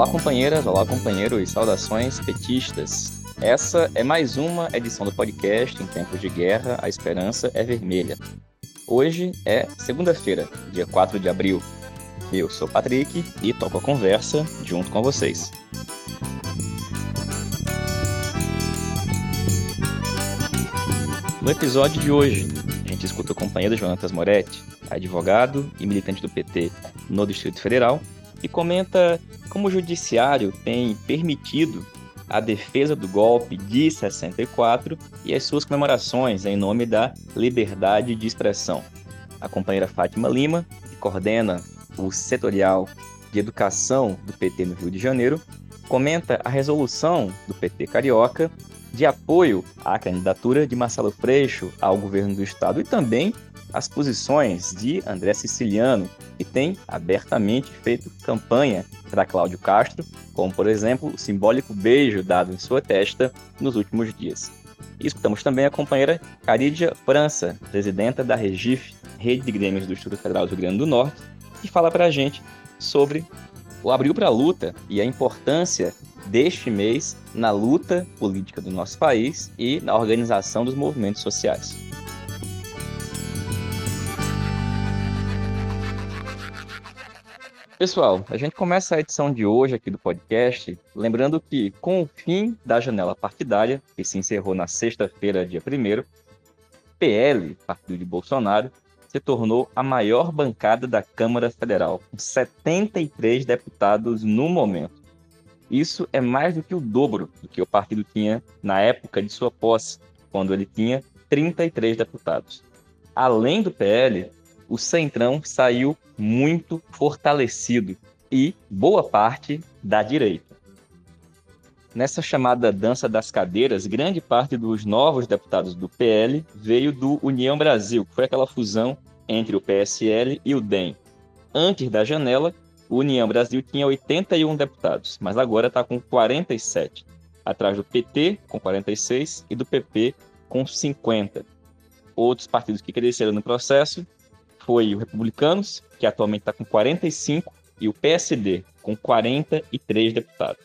Olá, companheiras, olá, companheiros, saudações petistas. Essa é mais uma edição do podcast Em Tempos de Guerra, a Esperança é Vermelha. Hoje é segunda-feira, dia 4 de abril. Eu sou Patrick e toco a conversa junto com vocês. No episódio de hoje, a gente escuta o companheiro Jonatas Moretti, advogado e militante do PT no Distrito Federal, e comenta como o judiciário tem permitido a defesa do golpe de 64 e as suas comemorações em nome da liberdade de expressão. A companheira Fátima Lima, que coordena o setorial de educação do PT no Rio de Janeiro, comenta a resolução do PT carioca de apoio à candidatura de Marcelo Freixo ao governo do estado e também as posições de André Siciliano, que tem abertamente feito campanha para Cláudio Castro, como por exemplo o simbólico beijo dado em sua testa nos últimos dias. E escutamos também a companheira Caridia França, presidenta da Regif, Rede de Grêmios do Instituto Federal do Rio Grande do Norte, que fala para a gente sobre o Abril para a Luta e a importância deste mês na luta política do nosso país e na organização dos movimentos sociais. Pessoal, a gente começa a edição de hoje aqui do podcast lembrando que, com o fim da janela partidária, que se encerrou na sexta-feira, dia 1, PL, partido de Bolsonaro, se tornou a maior bancada da Câmara Federal, com 73 deputados no momento. Isso é mais do que o dobro do que o partido tinha na época de sua posse, quando ele tinha 33 deputados. Além do PL, o Centrão saiu muito fortalecido e boa parte da direita. Nessa chamada dança das cadeiras, grande parte dos novos deputados do PL veio do União Brasil, que foi aquela fusão entre o PSL e o DEM. Antes da janela, o União Brasil tinha 81 deputados, mas agora está com 47, atrás do PT, com 46, e do PP, com 50. Outros partidos que cresceram no processo foi o Republicanos, que atualmente está com 45, e o PSD, com 43 deputados.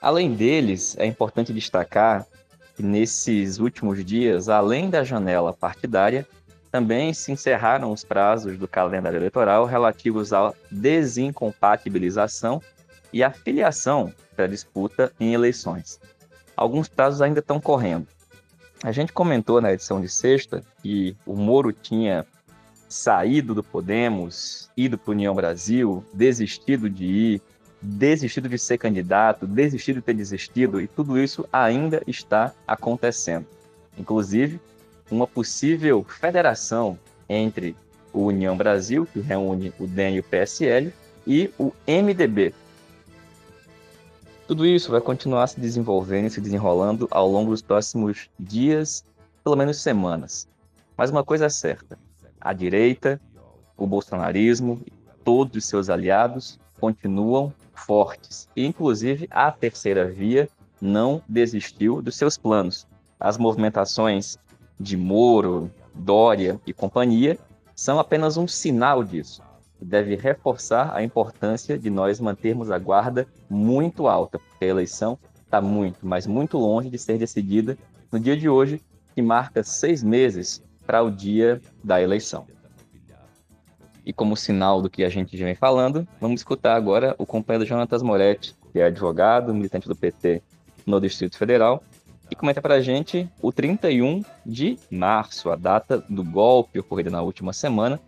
Além deles, é importante destacar que nesses últimos dias, além da janela partidária, também se encerraram os prazos do calendário eleitoral relativos à desincompatibilização e à filiação para disputa em eleições. Alguns prazos ainda estão correndo. A gente comentou na edição de sexta que o Moro tinha saído do Podemos, ido para União Brasil, desistido de ir, desistido de ser candidato, desistido de ter desistido, e tudo isso ainda está acontecendo. Inclusive, uma possível federação entre o União Brasil, que reúne o DEM e o PSL, e o MDB, tudo isso vai continuar se desenvolvendo e se desenrolando ao longo dos próximos dias, pelo menos semanas. Mas uma coisa é certa: a direita, o bolsonarismo e todos os seus aliados continuam fortes. E, inclusive, a terceira via não desistiu dos seus planos. As movimentações de Moro, Dória e companhia são apenas um sinal disso deve reforçar a importância de nós mantermos a guarda muito alta, porque a eleição está muito, mas muito longe de ser decidida no dia de hoje, que marca seis meses para o dia da eleição. E como sinal do que a gente já vem falando, vamos escutar agora o companheiro Jonatas Moretti, que é advogado, militante do PT no Distrito Federal, e comenta para a gente o 31 de março, a data do golpe ocorrido na última semana,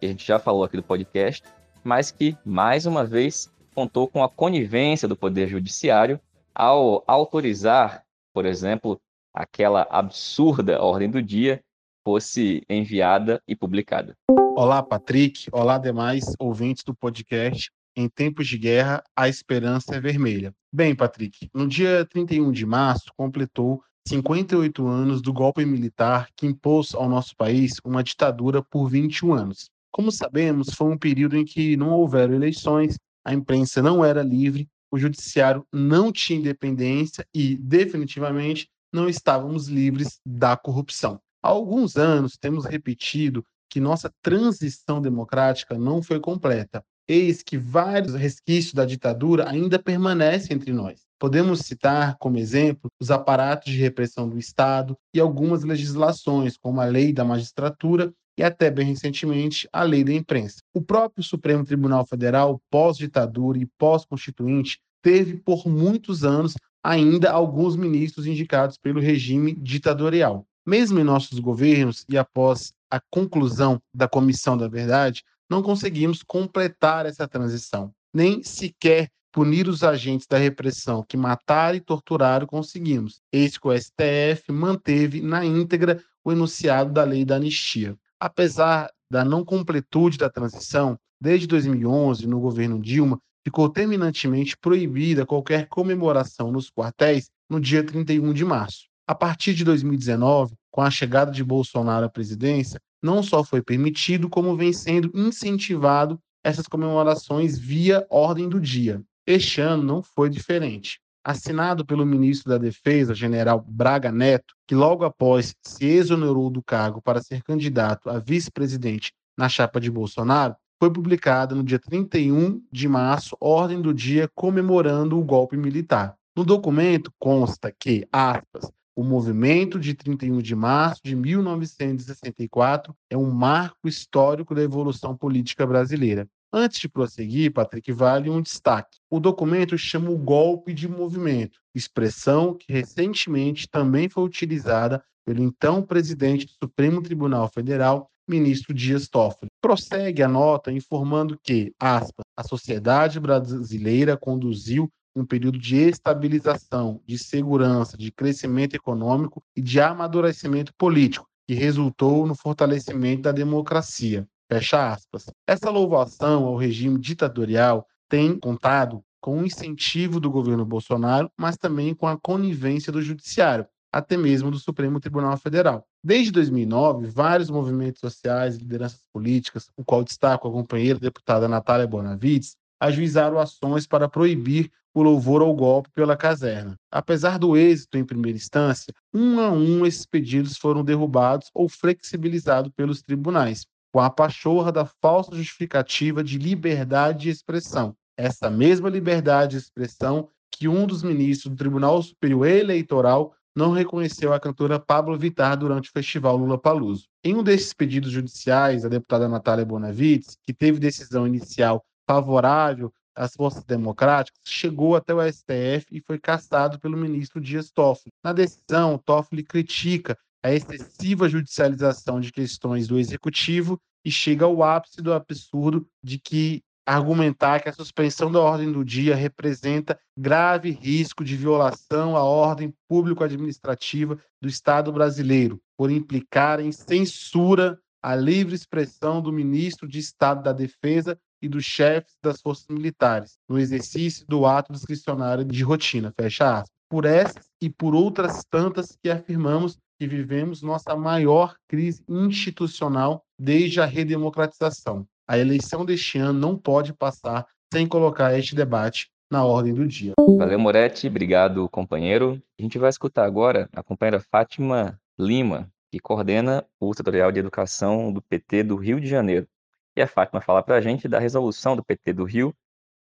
que a gente já falou aqui do podcast, mas que, mais uma vez, contou com a conivência do Poder Judiciário ao autorizar, por exemplo, aquela absurda ordem do dia fosse enviada e publicada. Olá, Patrick. Olá, demais ouvintes do podcast. Em tempos de guerra, a esperança é vermelha. Bem, Patrick, no dia 31 de março, completou 58 anos do golpe militar que impôs ao nosso país uma ditadura por 21 anos. Como sabemos, foi um período em que não houveram eleições, a imprensa não era livre, o judiciário não tinha independência e, definitivamente, não estávamos livres da corrupção. Há alguns anos temos repetido que nossa transição democrática não foi completa. eis que vários resquícios da ditadura ainda permanecem entre nós. Podemos citar como exemplo os aparatos de repressão do Estado e algumas legislações, como a Lei da Magistratura e até bem recentemente a Lei da Imprensa. O próprio Supremo Tribunal Federal, pós-ditadura e pós-constituinte, teve por muitos anos ainda alguns ministros indicados pelo regime ditatorial. Mesmo em nossos governos e após a conclusão da Comissão da Verdade, não conseguimos completar essa transição, nem sequer punir os agentes da repressão que mataram e torturaram conseguimos. Eis que o STF manteve na íntegra o enunciado da lei da anistia. Apesar da não completude da transição, desde 2011, no governo Dilma, ficou terminantemente proibida qualquer comemoração nos quartéis no dia 31 de março. A partir de 2019, com a chegada de Bolsonaro à presidência, não só foi permitido, como vem sendo incentivado essas comemorações via ordem do dia. Este ano não foi diferente. Assinado pelo ministro da Defesa, general Braga Neto, que logo após se exonerou do cargo para ser candidato a vice-presidente na chapa de Bolsonaro, foi publicada no dia 31 de março ordem do dia comemorando o golpe militar. No documento consta que, aspas, o movimento de 31 de março de 1964 é um marco histórico da evolução política brasileira. Antes de prosseguir, Patrick, vale um destaque. O documento chama o golpe de movimento, expressão que recentemente também foi utilizada pelo então presidente do Supremo Tribunal Federal, ministro Dias Toffoli. Prossegue a nota informando que, aspas, a sociedade brasileira conduziu um período de estabilização, de segurança, de crescimento econômico e de amadurecimento político, que resultou no fortalecimento da democracia. Fecha aspas. Essa louvação ao regime ditatorial tem contado com o incentivo do governo Bolsonaro, mas também com a conivência do judiciário, até mesmo do Supremo Tribunal Federal. Desde 2009, vários movimentos sociais e lideranças políticas, o qual destaco a companheira deputada Natália Bonavides, ajuizaram ações para proibir o louvor ao golpe pela caserna. Apesar do êxito em primeira instância, um a um esses pedidos foram derrubados ou flexibilizados pelos tribunais, com a pachorra da falsa justificativa de liberdade de expressão. Essa mesma liberdade de expressão que um dos ministros do Tribunal Superior Eleitoral não reconheceu a cantora Pablo Vittar durante o festival Lula Paluso. Em um desses pedidos judiciais, a deputada Natália Bonavides, que teve decisão inicial favorável às forças democráticas, chegou até o STF e foi cassado pelo ministro Dias Toffoli. Na decisão, Toffoli critica a excessiva judicialização de questões do executivo e chega ao ápice do absurdo de que argumentar que a suspensão da ordem do dia representa grave risco de violação à ordem público-administrativa do Estado brasileiro, por implicar em censura à livre expressão do ministro de Estado da Defesa e dos chefes das forças militares, no exercício do ato discricionário de rotina. Fecha aspas. Por essas e por outras tantas que afirmamos que vivemos nossa maior crise institucional desde a redemocratização. A eleição deste ano não pode passar sem colocar este debate na ordem do dia. Valeu, Moretti. Obrigado, companheiro. A gente vai escutar agora a companheira Fátima Lima, que coordena o setorial de educação do PT do Rio de Janeiro. E a Fátima fala para a gente da resolução do PT do Rio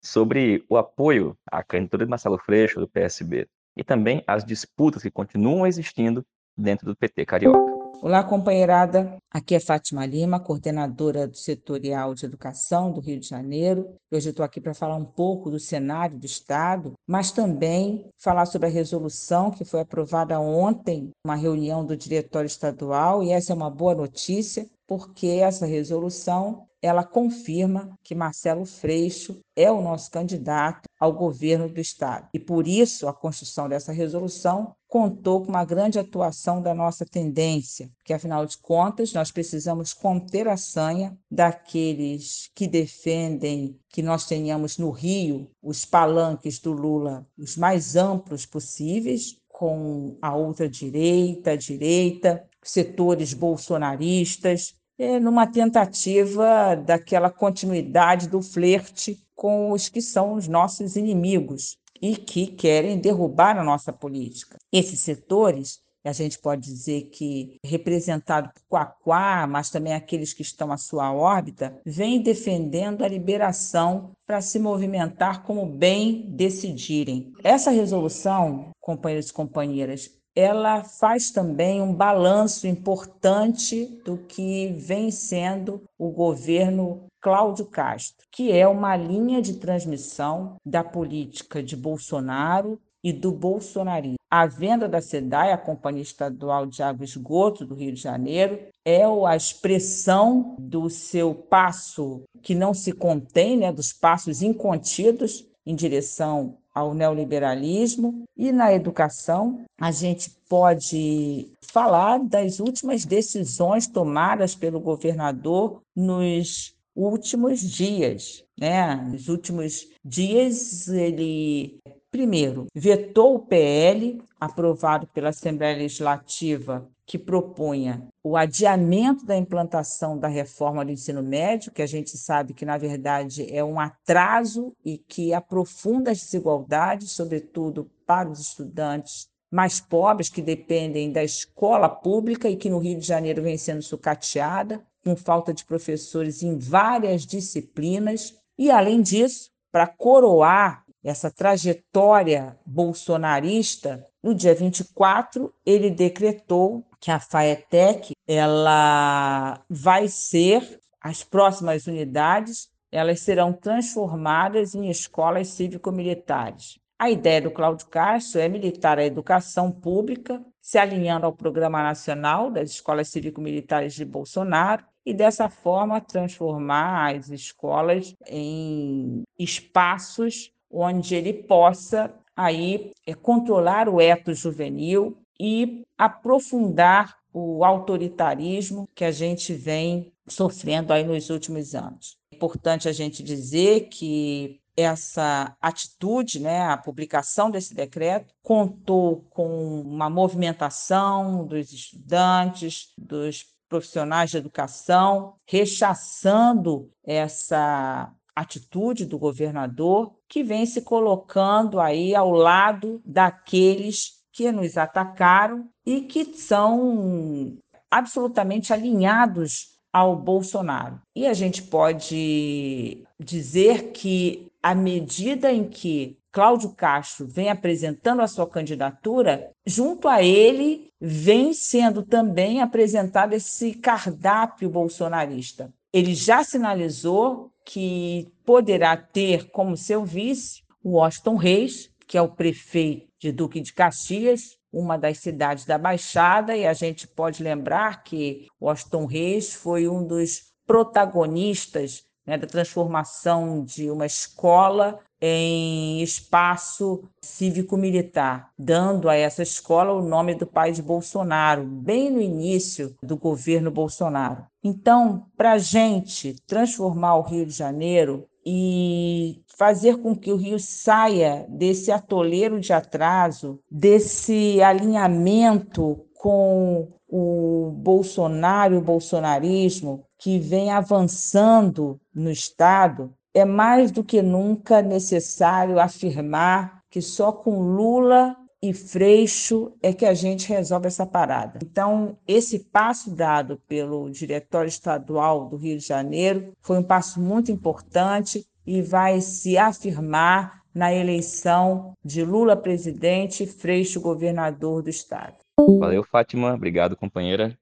sobre o apoio à candidatura de Marcelo Freixo, do PSB, e também as disputas que continuam existindo dentro do PT carioca. Olá, companheirada. Aqui é Fátima Lima, coordenadora do Setorial de Educação do Rio de Janeiro. Hoje estou aqui para falar um pouco do cenário do Estado, mas também falar sobre a resolução que foi aprovada ontem, uma reunião do Diretório Estadual, e essa é uma boa notícia, porque essa resolução ela confirma que Marcelo Freixo é o nosso candidato ao governo do estado. E por isso a construção dessa resolução contou com uma grande atuação da nossa tendência, porque afinal de contas nós precisamos conter a sanha daqueles que defendem que nós tenhamos no Rio os palanques do Lula os mais amplos possíveis, com a outra direita, a direita, setores bolsonaristas, é, numa tentativa daquela continuidade do flerte com os que são os nossos inimigos e que querem derrubar a nossa política. Esses setores a gente pode dizer que representado por Quaquá, mas também aqueles que estão à sua órbita, vem defendendo a liberação para se movimentar como bem decidirem. Essa resolução, companheiros e companheiras, ela faz também um balanço importante do que vem sendo o governo Cláudio Castro, que é uma linha de transmissão da política de Bolsonaro e do bolsonarismo. A venda da SEDAI, a Companhia Estadual de Água e Esgoto do Rio de Janeiro, é a expressão do seu passo que não se contém, né, dos passos incontidos em direção ao neoliberalismo e na educação, a gente pode falar das últimas decisões tomadas pelo governador nos últimos dias, né? Nos últimos dias ele primeiro vetou o PL aprovado pela Assembleia Legislativa que propunha o adiamento da implantação da reforma do ensino médio, que a gente sabe que, na verdade, é um atraso e que aprofunda as desigualdades, sobretudo para os estudantes mais pobres, que dependem da escola pública e que no Rio de Janeiro vem sendo sucateada, com falta de professores em várias disciplinas. E, além disso, para coroar essa trajetória bolsonarista, no dia 24, ele decretou que a FAETEC ela vai ser as próximas unidades, elas serão transformadas em escolas cívico-militares. A ideia do Cláudio Castro é militar a educação pública, se alinhando ao Programa Nacional das Escolas Cívico-Militares de Bolsonaro, e dessa forma transformar as escolas em espaços onde ele possa aí é, controlar o eto juvenil e aprofundar o autoritarismo que a gente vem sofrendo aí nos últimos anos. É importante a gente dizer que essa atitude, né, a publicação desse decreto, contou com uma movimentação dos estudantes, dos profissionais de educação, rechaçando essa atitude do governador, que vem se colocando aí ao lado daqueles que nos atacaram e que são absolutamente alinhados ao Bolsonaro. E a gente pode dizer que, à medida em que Cláudio Castro vem apresentando a sua candidatura, junto a ele vem sendo também apresentado esse cardápio bolsonarista. Ele já sinalizou que poderá ter como seu vice o Washington Reis, que é o prefeito de Duque de Caxias, uma das cidades da Baixada, e a gente pode lembrar que Washington Reis foi um dos protagonistas né, da transformação de uma escola em espaço cívico-militar, dando a essa escola o nome do pai de Bolsonaro, bem no início do governo Bolsonaro. Então, para a gente transformar o Rio de Janeiro e fazer com que o Rio saia desse atoleiro de atraso, desse alinhamento com o Bolsonaro, o bolsonarismo, que vem avançando no Estado, é mais do que nunca necessário afirmar que só com Lula e Freixo é que a gente resolve essa parada. Então, esse passo dado pelo Diretório Estadual do Rio de Janeiro foi um passo muito importante e vai se afirmar na eleição de Lula presidente e Freixo governador do estado. Valeu, Fátima. Obrigado, companheira.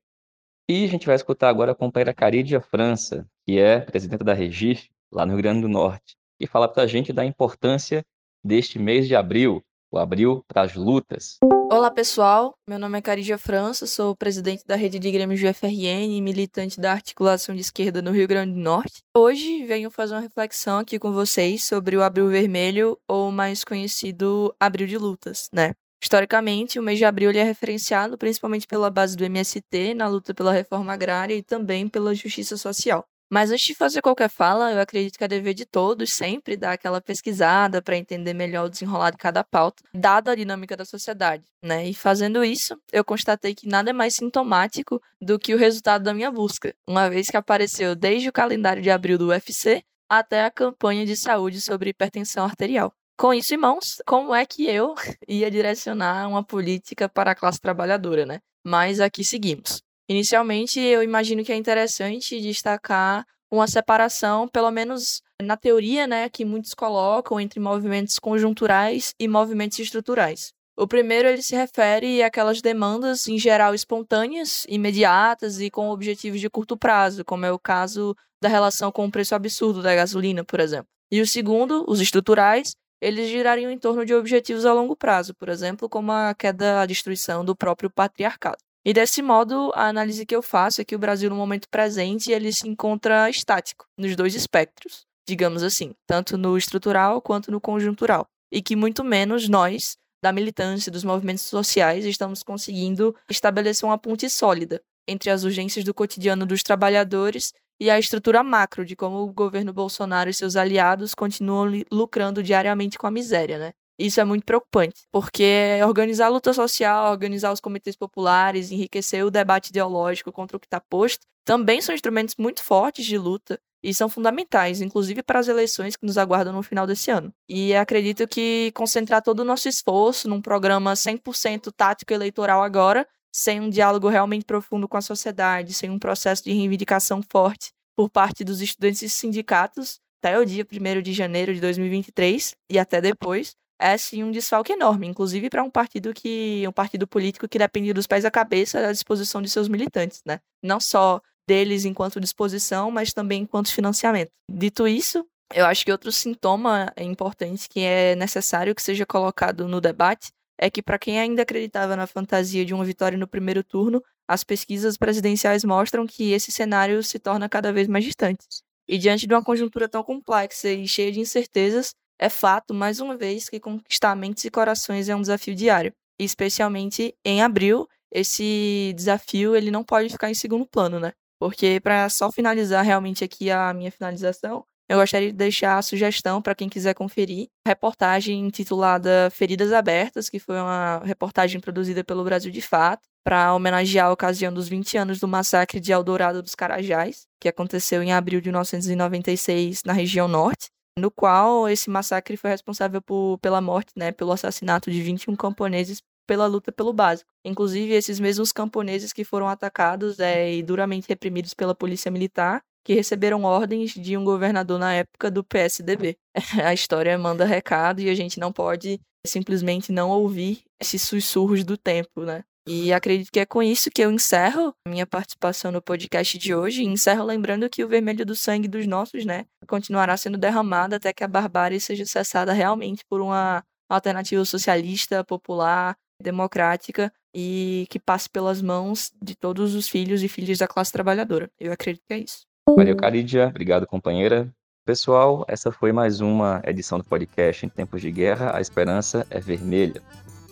E a gente vai escutar agora a companheira Carídia França, que é presidenta da Regif, lá no Rio Grande do Norte, e fala para a gente da importância deste mês de abril, o Abril para as Lutas. Olá pessoal, meu nome é Carídia França, sou presidente da rede de grêmios do FRN e militante da articulação de esquerda no Rio Grande do Norte. Hoje venho fazer uma reflexão aqui com vocês sobre o Abril Vermelho, ou mais conhecido Abril de Lutas, né? Historicamente, o mês de abril é referenciado principalmente pela base do MST na luta pela reforma agrária e também pela justiça social. Mas antes de fazer qualquer fala, eu acredito que é dever de todos sempre dar aquela pesquisada para entender melhor o desenrolar de cada pauta, dada a dinâmica da sociedade, né? E fazendo isso, eu constatei que nada é mais sintomático do que o resultado da minha busca, uma vez que apareceu desde o calendário de abril do UFC até a campanha de saúde sobre hipertensão arterial. Com isso em mãos, como é que eu ia direcionar uma política para a classe trabalhadora, né? Mas aqui seguimos. Inicialmente, eu imagino que é interessante destacar uma separação, pelo menos na teoria, né, que muitos colocam entre movimentos conjunturais e movimentos estruturais. O primeiro ele se refere àquelas demandas em geral espontâneas, imediatas e com objetivos de curto prazo, como é o caso da relação com o preço absurdo da gasolina, por exemplo. E o segundo, os estruturais, eles girariam em torno de objetivos a longo prazo, por exemplo, como a queda, a destruição do próprio patriarcado. E desse modo, a análise que eu faço é que o Brasil, no momento presente, ele se encontra estático nos dois espectros, digamos assim, tanto no estrutural quanto no conjuntural. E que muito menos nós, da militância, dos movimentos sociais, estamos conseguindo estabelecer uma ponte sólida entre as urgências do cotidiano dos trabalhadores e a estrutura macro de como o governo Bolsonaro e seus aliados continuam lucrando diariamente com a miséria, né? Isso é muito preocupante, porque organizar a luta social, organizar os comitês populares, enriquecer o debate ideológico contra o que está posto, também são instrumentos muito fortes de luta e são fundamentais, inclusive para as eleições que nos aguardam no final desse ano. E acredito que concentrar todo o nosso esforço num programa 100% tático eleitoral agora, sem um diálogo realmente profundo com a sociedade, sem um processo de reivindicação forte por parte dos estudantes e sindicatos, até o dia 1 de janeiro de 2023 e até depois, é sim um desfalque enorme, inclusive para um partido que um partido político que depende dos pés à cabeça da disposição de seus militantes, né? Não só deles enquanto disposição, mas também enquanto financiamento. Dito isso, eu acho que outro sintoma importante que é necessário que seja colocado no debate é que para quem ainda acreditava na fantasia de uma vitória no primeiro turno, as pesquisas presidenciais mostram que esse cenário se torna cada vez mais distante. E diante de uma conjuntura tão complexa e cheia de incertezas, é fato, mais uma vez, que conquistar mentes e corações é um desafio diário. E especialmente em abril, esse desafio ele não pode ficar em segundo plano, né? Porque, para só finalizar realmente aqui a minha finalização, eu gostaria de deixar a sugestão para quem quiser conferir, reportagem intitulada Feridas Abertas, que foi uma reportagem produzida pelo Brasil de Fato, para homenagear a ocasião dos 20 anos do massacre de Eldorado dos Carajás, que aconteceu em abril de 1996 na região norte, no qual esse massacre foi responsável por, pela morte, né, pelo assassinato de 21 camponeses pela luta pelo básico. Inclusive, esses mesmos camponeses que foram atacados é, e duramente reprimidos pela polícia militar, que receberam ordens de um governador na época do PSDB. A história manda recado e a gente não pode simplesmente não ouvir esses sussurros do tempo, né? E acredito que é com isso que eu encerro minha participação no podcast de hoje. E encerro lembrando que o vermelho do sangue dos nossos, né, continuará sendo derramado até que a barbárie seja cessada realmente por uma alternativa socialista, popular, democrática e que passe pelas mãos de todos os filhos e filhas da classe trabalhadora. Eu acredito que é isso. Valeu, Caridia. Obrigado, companheira. Pessoal, essa foi mais uma edição do podcast Em Tempos de Guerra, a Esperança é Vermelha.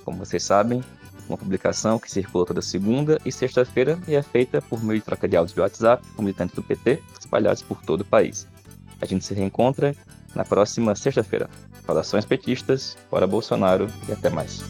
Como vocês sabem, uma publicação que circula toda segunda e sexta-feira e é feita por meio de troca de áudios de WhatsApp com militantes do PT espalhados por todo o país. A gente se reencontra na próxima sexta-feira. Saudações petistas, fora Bolsonaro e até mais.